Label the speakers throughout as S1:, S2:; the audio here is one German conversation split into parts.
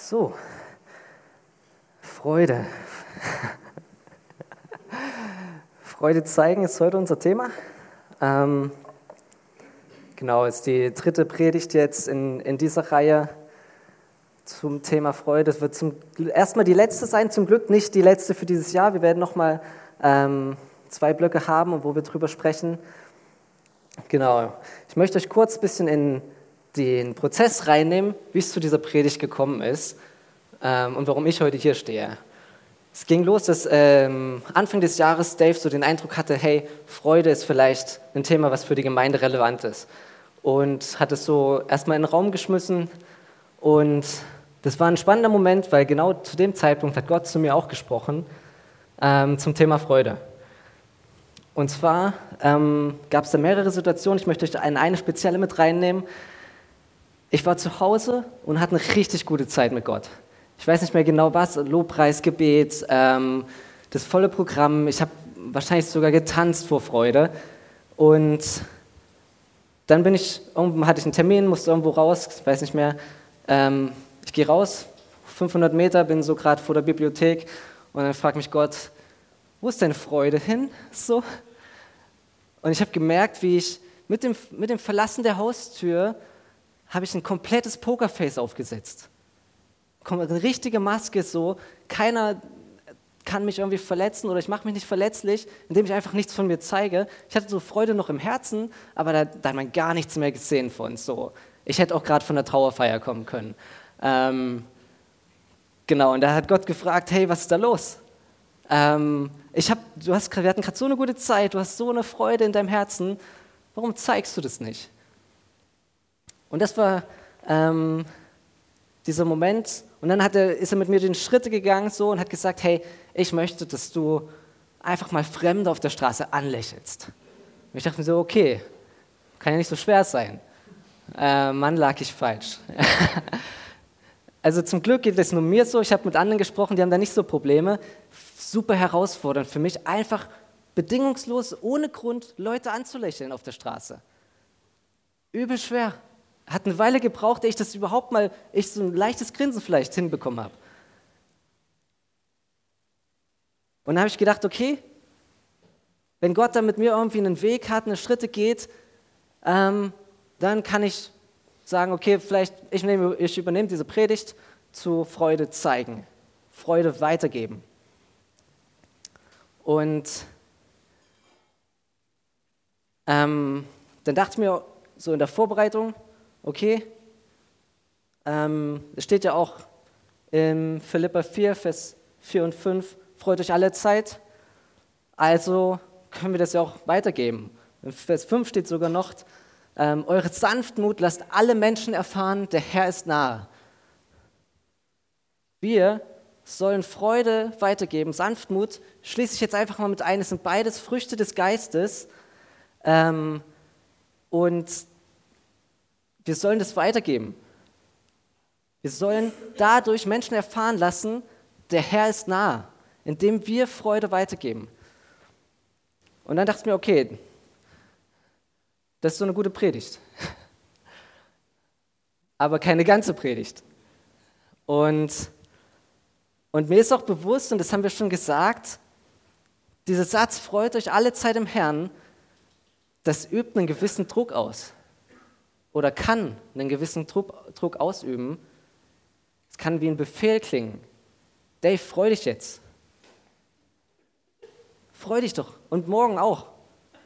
S1: So, Freude. Freude zeigen ist heute unser Thema. Ähm, genau, ist die dritte Predigt jetzt in, in dieser Reihe zum Thema Freude. Es wird zum, erstmal die letzte sein, zum Glück nicht die letzte für dieses Jahr. Wir werden nochmal ähm, zwei Blöcke haben, wo wir drüber sprechen. Genau, ich möchte euch kurz ein bisschen in den Prozess reinnehmen, wie es zu dieser Predigt gekommen ist ähm, und warum ich heute hier stehe. Es ging los, dass ähm, Anfang des Jahres Dave so den Eindruck hatte, hey, Freude ist vielleicht ein Thema, was für die Gemeinde relevant ist. Und hat es so erstmal in den Raum geschmissen. Und das war ein spannender Moment, weil genau zu dem Zeitpunkt hat Gott zu mir auch gesprochen ähm, zum Thema Freude. Und zwar ähm, gab es da mehrere Situationen. Ich möchte euch eine, eine spezielle mit reinnehmen. Ich war zu Hause und hatte eine richtig gute Zeit mit Gott. Ich weiß nicht mehr genau was, Lobpreis, Gebet, ähm, das volle Programm. Ich habe wahrscheinlich sogar getanzt vor Freude. Und dann bin ich, hatte ich einen Termin, musste irgendwo raus, weiß nicht mehr. Ähm, ich gehe raus, 500 Meter, bin so gerade vor der Bibliothek und dann fragt mich Gott, wo ist deine Freude hin? So. Und ich habe gemerkt, wie ich mit dem, mit dem Verlassen der Haustür habe ich ein komplettes Pokerface aufgesetzt. Eine richtige Maske so, keiner kann mich irgendwie verletzen oder ich mache mich nicht verletzlich, indem ich einfach nichts von mir zeige. Ich hatte so Freude noch im Herzen, aber da, da hat man gar nichts mehr gesehen von. So. Ich hätte auch gerade von der Trauerfeier kommen können. Ähm, genau, und da hat Gott gefragt, hey, was ist da los? Ähm, ich hab, du hast, wir hatten gerade so eine gute Zeit, du hast so eine Freude in deinem Herzen, warum zeigst du das nicht? Und das war ähm, dieser Moment. Und dann er, ist er mit mir den Schritte gegangen so und hat gesagt, hey, ich möchte, dass du einfach mal Fremde auf der Straße anlächelst. Und ich dachte mir so, okay, kann ja nicht so schwer sein. Äh, Mann, lag ich falsch. also zum Glück geht es nur mir so. Ich habe mit anderen gesprochen, die haben da nicht so Probleme. Super herausfordernd für mich, einfach bedingungslos, ohne Grund Leute anzulächeln auf der Straße. Übel schwer. Hat eine Weile gebraucht, ehe ich das überhaupt mal, ich so ein leichtes Grinsen vielleicht hinbekommen habe. Und dann habe ich gedacht, okay, wenn Gott da mit mir irgendwie einen Weg hat, eine Schritte geht, ähm, dann kann ich sagen, okay, vielleicht ich, nehme, ich übernehme diese Predigt zu Freude zeigen, Freude weitergeben. Und ähm, dann dachte ich mir so in der Vorbereitung, Okay? Ähm, es steht ja auch in Philippa 4, Vers 4 und 5, freut euch alle Zeit. Also können wir das ja auch weitergeben. In Vers 5 steht sogar noch, ähm, eure Sanftmut lasst alle Menschen erfahren, der Herr ist nahe. Wir sollen Freude weitergeben, Sanftmut, schließe ich jetzt einfach mal mit ein, es sind beides Früchte des Geistes. Ähm, und wir sollen das weitergeben. Wir sollen dadurch Menschen erfahren lassen, der Herr ist nah, indem wir Freude weitergeben. Und dann dachte ich mir, okay, das ist so eine gute Predigt. Aber keine ganze Predigt. Und, und mir ist auch bewusst, und das haben wir schon gesagt, dieser Satz, freut euch alle Zeit im Herrn, das übt einen gewissen Druck aus oder kann einen gewissen Druck, ausüben. Es kann wie ein Befehl klingen. Dave, freu dich jetzt. Freu dich doch. Und morgen auch.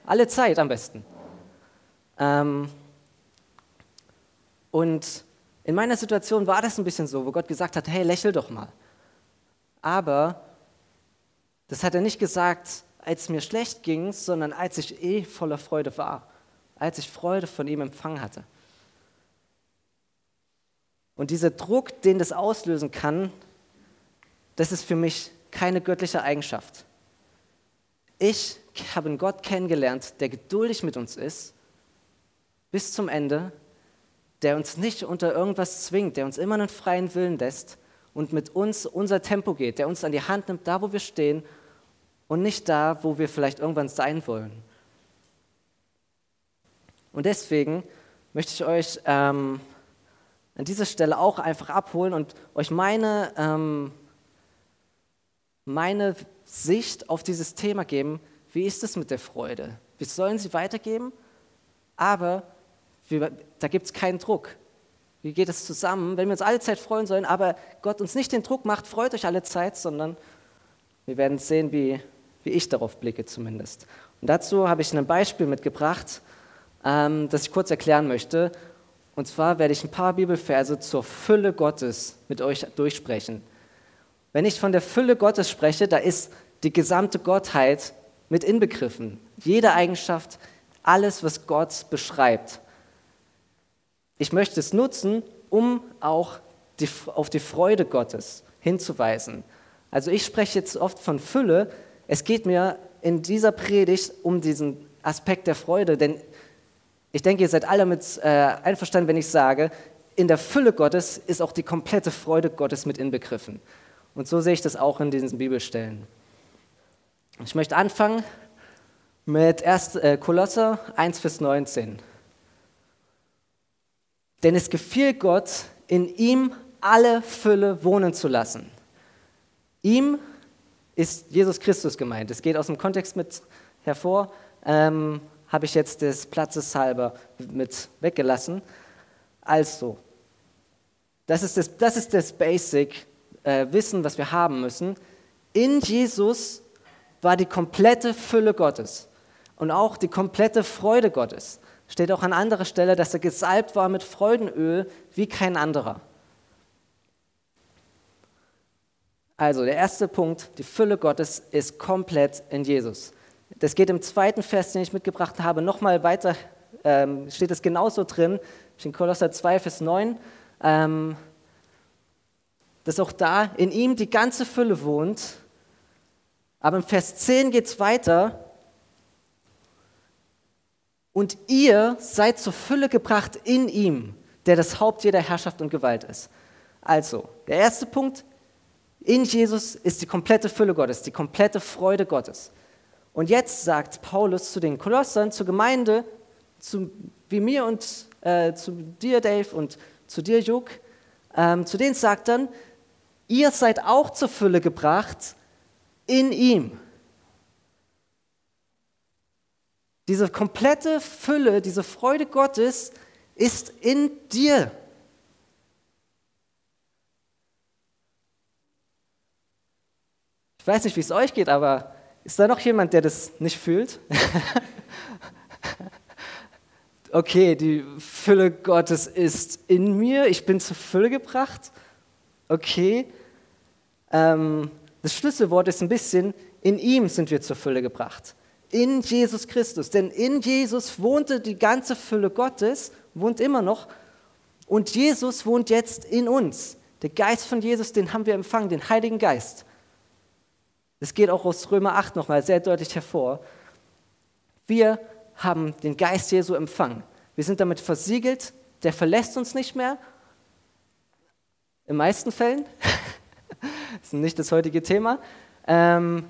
S1: Alle Zeit am besten. Ähm, und in meiner Situation war das ein bisschen so, wo Gott gesagt hat, hey, lächel doch mal. Aber das hat er nicht gesagt, als mir schlecht ging, sondern als ich eh voller Freude war, als ich Freude von ihm empfangen hatte. Und dieser Druck, den das auslösen kann, das ist für mich keine göttliche Eigenschaft. Ich habe einen Gott kennengelernt, der geduldig mit uns ist, bis zum Ende, der uns nicht unter irgendwas zwingt, der uns immer einen freien Willen lässt und mit uns unser Tempo geht, der uns an die Hand nimmt, da wo wir stehen und nicht da, wo wir vielleicht irgendwann sein wollen. Und deswegen möchte ich euch ähm, an dieser Stelle auch einfach abholen und euch meine, ähm, meine Sicht auf dieses Thema geben. Wie ist es mit der Freude? Wir sollen sie weitergeben, aber wir, da gibt es keinen Druck. Wie geht es zusammen? Wenn wir uns alle Zeit freuen sollen, aber Gott uns nicht den Druck macht, freut euch alle Zeit, sondern wir werden sehen, wie, wie ich darauf blicke zumindest. Und dazu habe ich ein Beispiel mitgebracht, ähm, das ich kurz erklären möchte. Und zwar werde ich ein paar Bibelverse zur Fülle Gottes mit euch durchsprechen. Wenn ich von der Fülle Gottes spreche, da ist die gesamte Gottheit mit inbegriffen. Jede Eigenschaft, alles, was Gott beschreibt. Ich möchte es nutzen, um auch die, auf die Freude Gottes hinzuweisen. Also ich spreche jetzt oft von Fülle. Es geht mir in dieser Predigt um diesen Aspekt der Freude, denn ich denke, ihr seid alle mit äh, einverstanden, wenn ich sage, in der Fülle Gottes ist auch die komplette Freude Gottes mit inbegriffen. Und so sehe ich das auch in diesen Bibelstellen. Ich möchte anfangen mit 1. Äh, Kolosser 1, Vers 19. Denn es gefiel Gott, in ihm alle Fülle wohnen zu lassen. Ihm ist Jesus Christus gemeint. Es geht aus dem Kontext mit hervor. Ähm, habe ich jetzt des Platzes halber mit weggelassen. Also, das ist das, das, ist das Basic äh, Wissen, was wir haben müssen. In Jesus war die komplette Fülle Gottes und auch die komplette Freude Gottes. Steht auch an anderer Stelle, dass er gesalbt war mit Freudenöl wie kein anderer. Also der erste Punkt, die Fülle Gottes ist komplett in Jesus. Das geht im zweiten Vers, den ich mitgebracht habe, nochmal weiter, ähm, steht es genauso drin, in Kolosser 2, Vers 9, ähm, dass auch da in ihm die ganze Fülle wohnt. Aber im Vers 10 geht es weiter. Und ihr seid zur Fülle gebracht in ihm, der das Haupt jeder Herrschaft und Gewalt ist. Also, der erste Punkt, in Jesus ist die komplette Fülle Gottes, die komplette Freude Gottes. Und jetzt sagt Paulus zu den Kolossern, zur Gemeinde, zu, wie mir und äh, zu dir, Dave, und zu dir, Juk, ähm, zu denen sagt dann, ihr seid auch zur Fülle gebracht in ihm. Diese komplette Fülle, diese Freude Gottes ist in dir. Ich weiß nicht, wie es euch geht, aber ist da noch jemand, der das nicht fühlt? okay, die Fülle Gottes ist in mir, ich bin zur Fülle gebracht. Okay. Ähm, das Schlüsselwort ist ein bisschen, in ihm sind wir zur Fülle gebracht. In Jesus Christus. Denn in Jesus wohnte die ganze Fülle Gottes, wohnt immer noch. Und Jesus wohnt jetzt in uns. Der Geist von Jesus, den haben wir empfangen, den Heiligen Geist. Das geht auch aus Römer 8 nochmal sehr deutlich hervor. Wir haben den Geist Jesu empfangen. Wir sind damit versiegelt, der verlässt uns nicht mehr. In meisten Fällen. das ist nicht das heutige Thema. Ähm,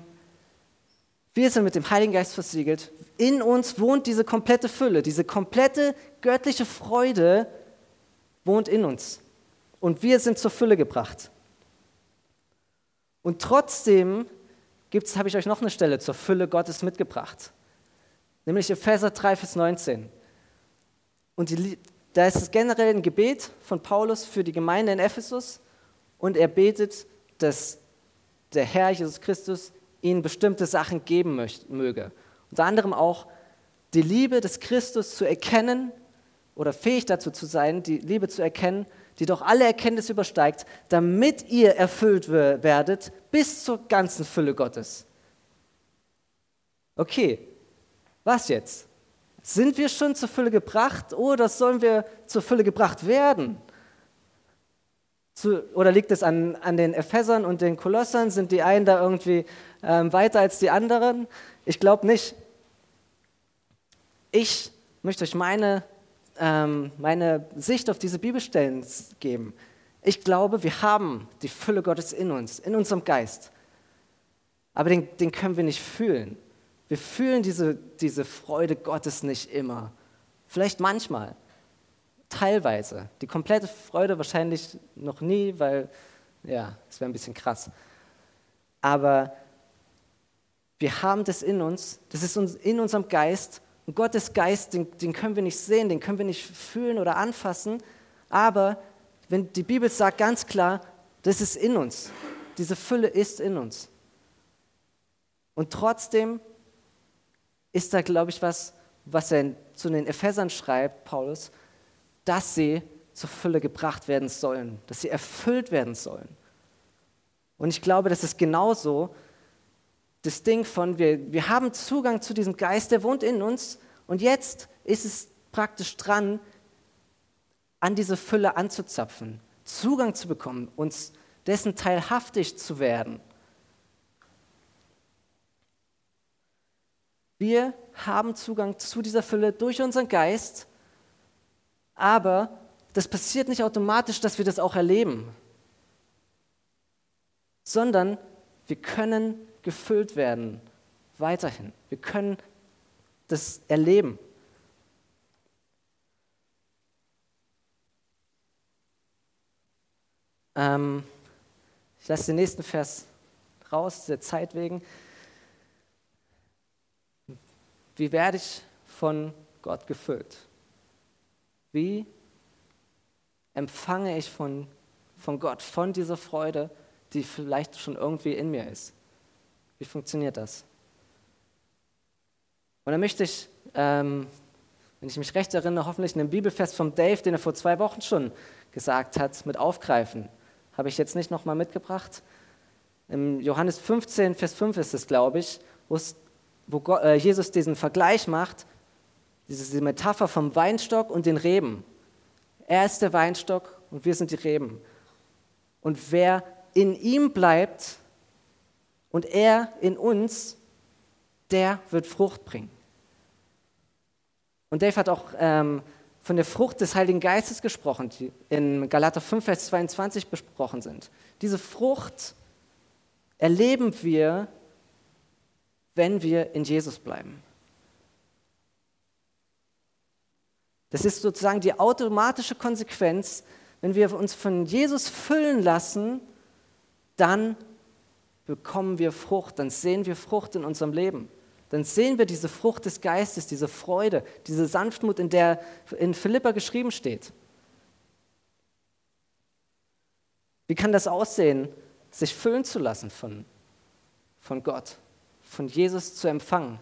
S1: wir sind mit dem Heiligen Geist versiegelt. In uns wohnt diese komplette Fülle, diese komplette göttliche Freude wohnt in uns. Und wir sind zur Fülle gebracht. Und trotzdem gibt's, habe ich euch noch eine Stelle zur Fülle Gottes mitgebracht. Nämlich Epheser 3, Vers 19. Und die, da ist es generell ein Gebet von Paulus für die Gemeinde in Ephesus und er betet, dass der Herr Jesus Christus ihnen bestimmte Sachen geben möge. Unter anderem auch die Liebe des Christus zu erkennen oder fähig dazu zu sein, die Liebe zu erkennen, die doch alle Erkenntnis übersteigt, damit ihr erfüllt werdet bis zur ganzen Fülle Gottes. Okay, was jetzt? Sind wir schon zur Fülle gebracht oder sollen wir zur Fülle gebracht werden? Zu, oder liegt es an, an den Ephesern und den Kolossern? Sind die einen da irgendwie ähm, weiter als die anderen? Ich glaube nicht. Ich möchte euch meine ähm, meine Sicht auf diese Bibelstellen geben. Ich glaube, wir haben die Fülle Gottes in uns, in unserem Geist. Aber den, den können wir nicht fühlen. Wir fühlen diese, diese Freude Gottes nicht immer. Vielleicht manchmal. teilweise. Die komplette Freude wahrscheinlich noch nie, weil, ja, es wäre ein bisschen krass. Aber wir haben das in uns, das ist in unserem Geist. Und Gottes Geist, den, den können wir nicht sehen, den können wir nicht fühlen oder anfassen. Aber wenn die Bibel sagt ganz klar, das ist in uns. Diese Fülle ist in uns. Und trotzdem ist da, glaube ich, was, was er zu den Ephesern schreibt, Paulus, dass sie zur Fülle gebracht werden sollen, dass sie erfüllt werden sollen. Und ich glaube, das ist genauso das Ding von, wir, wir haben Zugang zu diesem Geist, der wohnt in uns und jetzt ist es praktisch dran, an diese Fülle anzuzapfen, Zugang zu bekommen, uns dessen teilhaftig zu werden. Wir haben Zugang zu dieser Fülle durch unseren Geist, aber das passiert nicht automatisch, dass wir das auch erleben, sondern wir können gefüllt werden weiterhin. Wir können das erleben. Ähm, ich lasse den nächsten Vers raus, der Zeit wegen. Wie werde ich von Gott gefüllt? Wie empfange ich von, von Gott, von dieser Freude, die vielleicht schon irgendwie in mir ist? Wie funktioniert das? Und dann möchte ich, ähm, wenn ich mich recht erinnere, hoffentlich einen Bibelfest vom Dave, den er vor zwei Wochen schon gesagt hat, mit aufgreifen. Habe ich jetzt nicht nochmal mitgebracht. Im Johannes 15, Vers 5 ist es, glaube ich, wo Gott, äh, Jesus diesen Vergleich macht, diese Metapher vom Weinstock und den Reben. Er ist der Weinstock und wir sind die Reben. Und wer in ihm bleibt und er in uns, der wird Frucht bringen. Und Dave hat auch ähm, von der Frucht des Heiligen Geistes gesprochen, die in Galater 5, Vers 22 besprochen sind. Diese Frucht erleben wir wenn wir in Jesus bleiben. Das ist sozusagen die automatische Konsequenz, wenn wir uns von Jesus füllen lassen, dann bekommen wir Frucht, dann sehen wir Frucht in unserem Leben. Dann sehen wir diese Frucht des Geistes, diese Freude, diese Sanftmut, in der in Philippa geschrieben steht. Wie kann das aussehen, sich füllen zu lassen von, von Gott? von Jesus zu empfangen.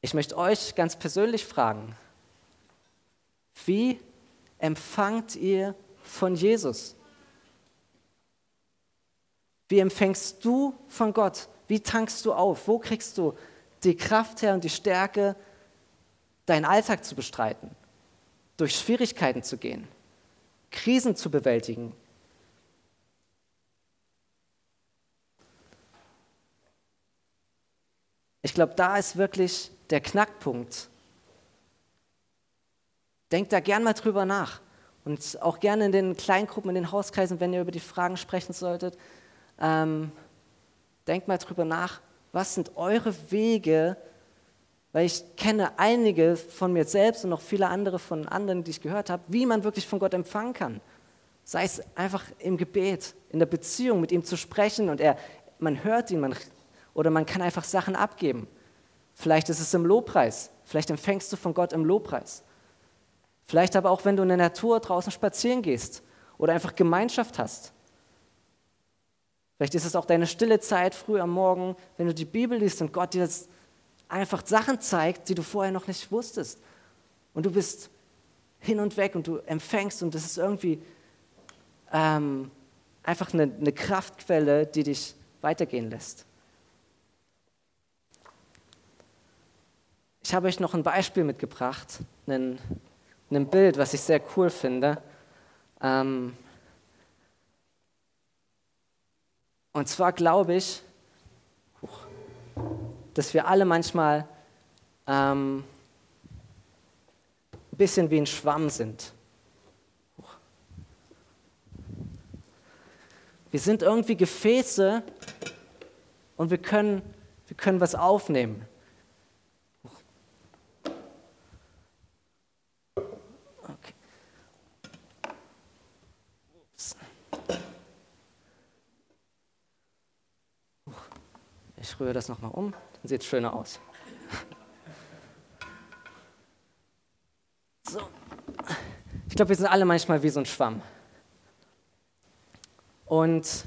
S1: Ich möchte euch ganz persönlich fragen, wie empfangt ihr von Jesus? Wie empfängst du von Gott? Wie tankst du auf? Wo kriegst du die Kraft her und die Stärke, deinen Alltag zu bestreiten, durch Schwierigkeiten zu gehen, Krisen zu bewältigen, Ich glaube, da ist wirklich der Knackpunkt. Denkt da gern mal drüber nach. Und auch gerne in den Kleingruppen, in den Hauskreisen, wenn ihr über die Fragen sprechen solltet, ähm, denkt mal drüber nach, was sind eure Wege, weil ich kenne einige von mir selbst und noch viele andere von anderen, die ich gehört habe, wie man wirklich von Gott empfangen kann. Sei es einfach im Gebet, in der Beziehung mit ihm zu sprechen und er, man hört ihn, man oder man kann einfach Sachen abgeben. Vielleicht ist es im Lobpreis. Vielleicht empfängst du von Gott im Lobpreis. Vielleicht aber auch, wenn du in der Natur draußen spazieren gehst oder einfach Gemeinschaft hast. Vielleicht ist es auch deine stille Zeit früh am Morgen, wenn du die Bibel liest und Gott dir jetzt einfach Sachen zeigt, die du vorher noch nicht wusstest. Und du bist hin und weg und du empfängst und das ist irgendwie ähm, einfach eine, eine Kraftquelle, die dich weitergehen lässt. Ich habe euch noch ein Beispiel mitgebracht, ein, ein Bild, was ich sehr cool finde. Ähm, und zwar glaube ich, dass wir alle manchmal ähm, ein bisschen wie ein Schwamm sind. Wir sind irgendwie Gefäße und wir können, wir können was aufnehmen. Ich rühre das nochmal um, dann sieht es schöner aus. So. Ich glaube, wir sind alle manchmal wie so ein Schwamm. Und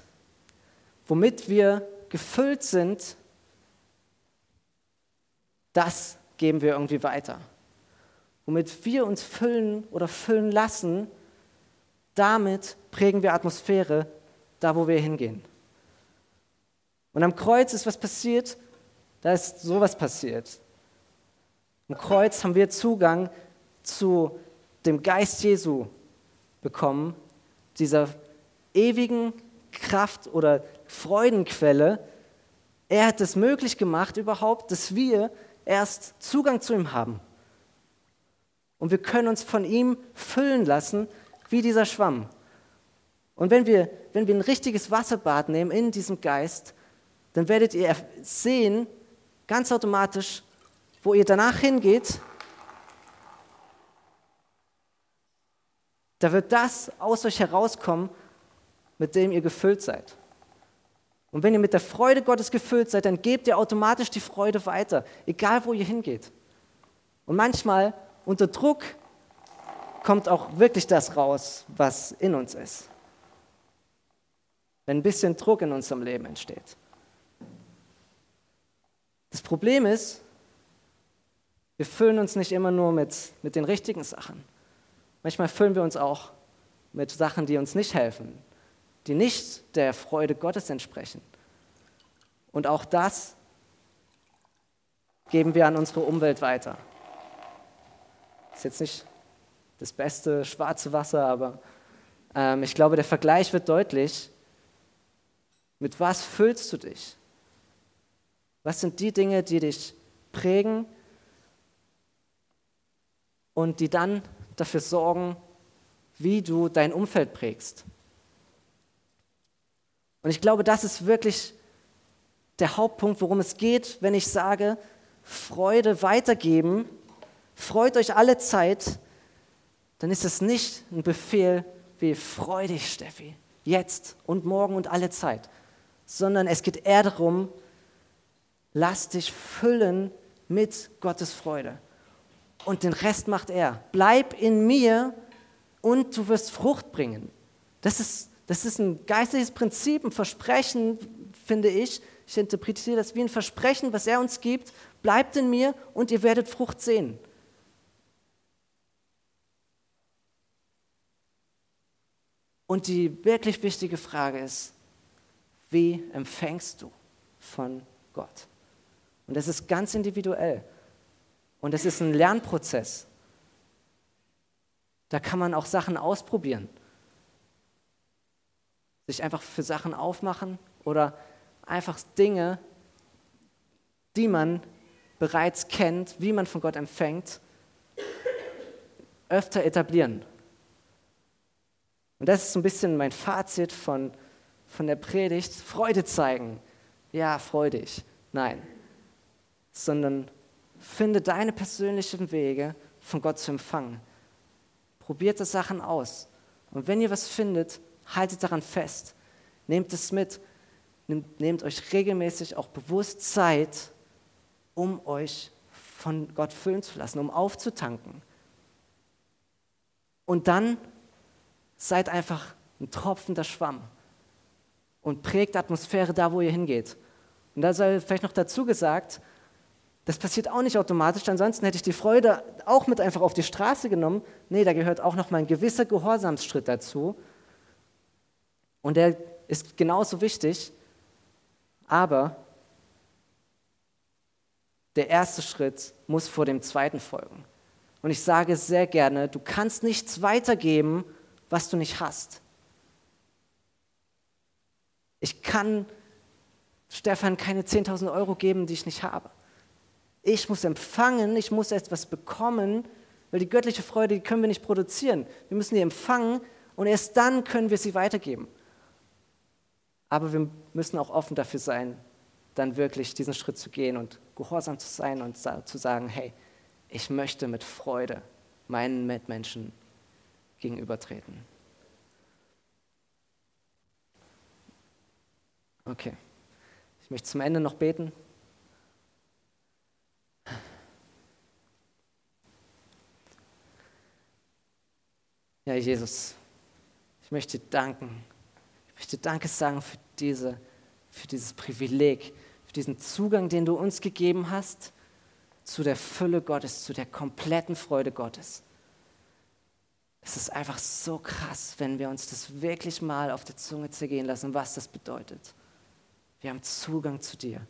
S1: womit wir gefüllt sind, das geben wir irgendwie weiter. Womit wir uns füllen oder füllen lassen, damit prägen wir Atmosphäre da, wo wir hingehen. Und am Kreuz ist was passiert, da ist sowas passiert. Am Kreuz haben wir Zugang zu dem Geist Jesu bekommen, dieser ewigen Kraft oder Freudenquelle. Er hat es möglich gemacht überhaupt, dass wir erst Zugang zu ihm haben. Und wir können uns von ihm füllen lassen, wie dieser Schwamm. Und wenn wir, wenn wir ein richtiges Wasserbad nehmen in diesem Geist, dann werdet ihr sehen, ganz automatisch, wo ihr danach hingeht, da wird das aus euch herauskommen, mit dem ihr gefüllt seid. Und wenn ihr mit der Freude Gottes gefüllt seid, dann gebt ihr automatisch die Freude weiter, egal wo ihr hingeht. Und manchmal unter Druck kommt auch wirklich das raus, was in uns ist. Wenn ein bisschen Druck in unserem Leben entsteht. Das Problem ist, wir füllen uns nicht immer nur mit, mit den richtigen Sachen. Manchmal füllen wir uns auch mit Sachen, die uns nicht helfen, die nicht der Freude Gottes entsprechen. Und auch das geben wir an unsere Umwelt weiter. Ist jetzt nicht das beste schwarze Wasser, aber ähm, ich glaube, der Vergleich wird deutlich. Mit was füllst du dich? Was sind die Dinge, die dich prägen und die dann dafür sorgen, wie du dein Umfeld prägst? Und ich glaube, das ist wirklich der Hauptpunkt, worum es geht, wenn ich sage, Freude weitergeben, freut euch alle Zeit, dann ist es nicht ein Befehl wie freu dich, Steffi, jetzt und morgen und alle Zeit, sondern es geht eher darum, Lass dich füllen mit Gottes Freude. Und den Rest macht er. Bleib in mir und du wirst Frucht bringen. Das ist, das ist ein geistliches Prinzip, ein Versprechen, finde ich. Ich interpretiere das wie ein Versprechen, was er uns gibt. Bleibt in mir und ihr werdet Frucht sehen. Und die wirklich wichtige Frage ist, wie empfängst du von Gott? Und das ist ganz individuell. Und es ist ein Lernprozess. Da kann man auch Sachen ausprobieren. Sich einfach für Sachen aufmachen oder einfach Dinge, die man bereits kennt, wie man von Gott empfängt, öfter etablieren. Und das ist so ein bisschen mein Fazit von, von der Predigt. Freude zeigen. Ja, freudig. Nein, sondern finde deine persönlichen Wege, von Gott zu empfangen. Probiert das Sachen aus. Und wenn ihr was findet, haltet daran fest. Nehmt es mit. Nehmt, euch regelmäßig auch bewusst Zeit, um euch von Gott füllen zu lassen, um aufzutanken. Und dann seid einfach ein tropfender Schwamm und prägt Atmosphäre da, wo ihr hingeht. Und da sei vielleicht noch dazu gesagt, das passiert auch nicht automatisch, ansonsten hätte ich die Freude auch mit einfach auf die Straße genommen. Nee, da gehört auch noch mal ein gewisser Gehorsamsschritt dazu. Und der ist genauso wichtig, aber der erste Schritt muss vor dem zweiten folgen. Und ich sage sehr gerne, du kannst nichts weitergeben, was du nicht hast. Ich kann Stefan keine 10.000 Euro geben, die ich nicht habe. Ich muss empfangen, ich muss etwas bekommen, weil die göttliche Freude, die können wir nicht produzieren. Wir müssen die empfangen und erst dann können wir sie weitergeben. Aber wir müssen auch offen dafür sein, dann wirklich diesen Schritt zu gehen und gehorsam zu sein und zu sagen, hey, ich möchte mit Freude meinen Mitmenschen gegenübertreten. Okay. Ich möchte zum Ende noch beten. Ja, Jesus, ich möchte dir danken. Ich möchte Danke sagen für, diese, für dieses Privileg, für diesen Zugang, den du uns gegeben hast zu der Fülle Gottes, zu der kompletten Freude Gottes. Es ist einfach so krass, wenn wir uns das wirklich mal auf der Zunge zergehen lassen, was das bedeutet. Wir haben Zugang zu dir.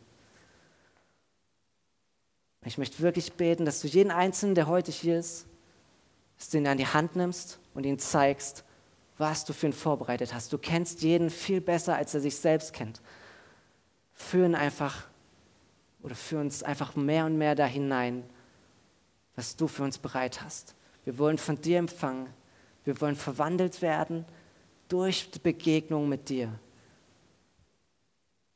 S1: Ich möchte wirklich beten, dass du jeden Einzelnen, der heute hier ist, dass du ihn an die Hand nimmst und ihn zeigst, was du für ihn vorbereitet hast. Du kennst jeden viel besser, als er sich selbst kennt. Führ ihn einfach oder führ uns einfach mehr und mehr da hinein, was du für uns bereit hast. Wir wollen von dir empfangen. Wir wollen verwandelt werden durch die Begegnung mit dir.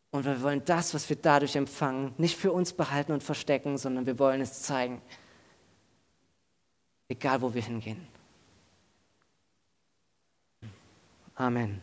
S1: Und wir wollen das, was wir dadurch empfangen, nicht für uns behalten und verstecken, sondern wir wollen es zeigen. Egal, wo wir hingehen. Amen.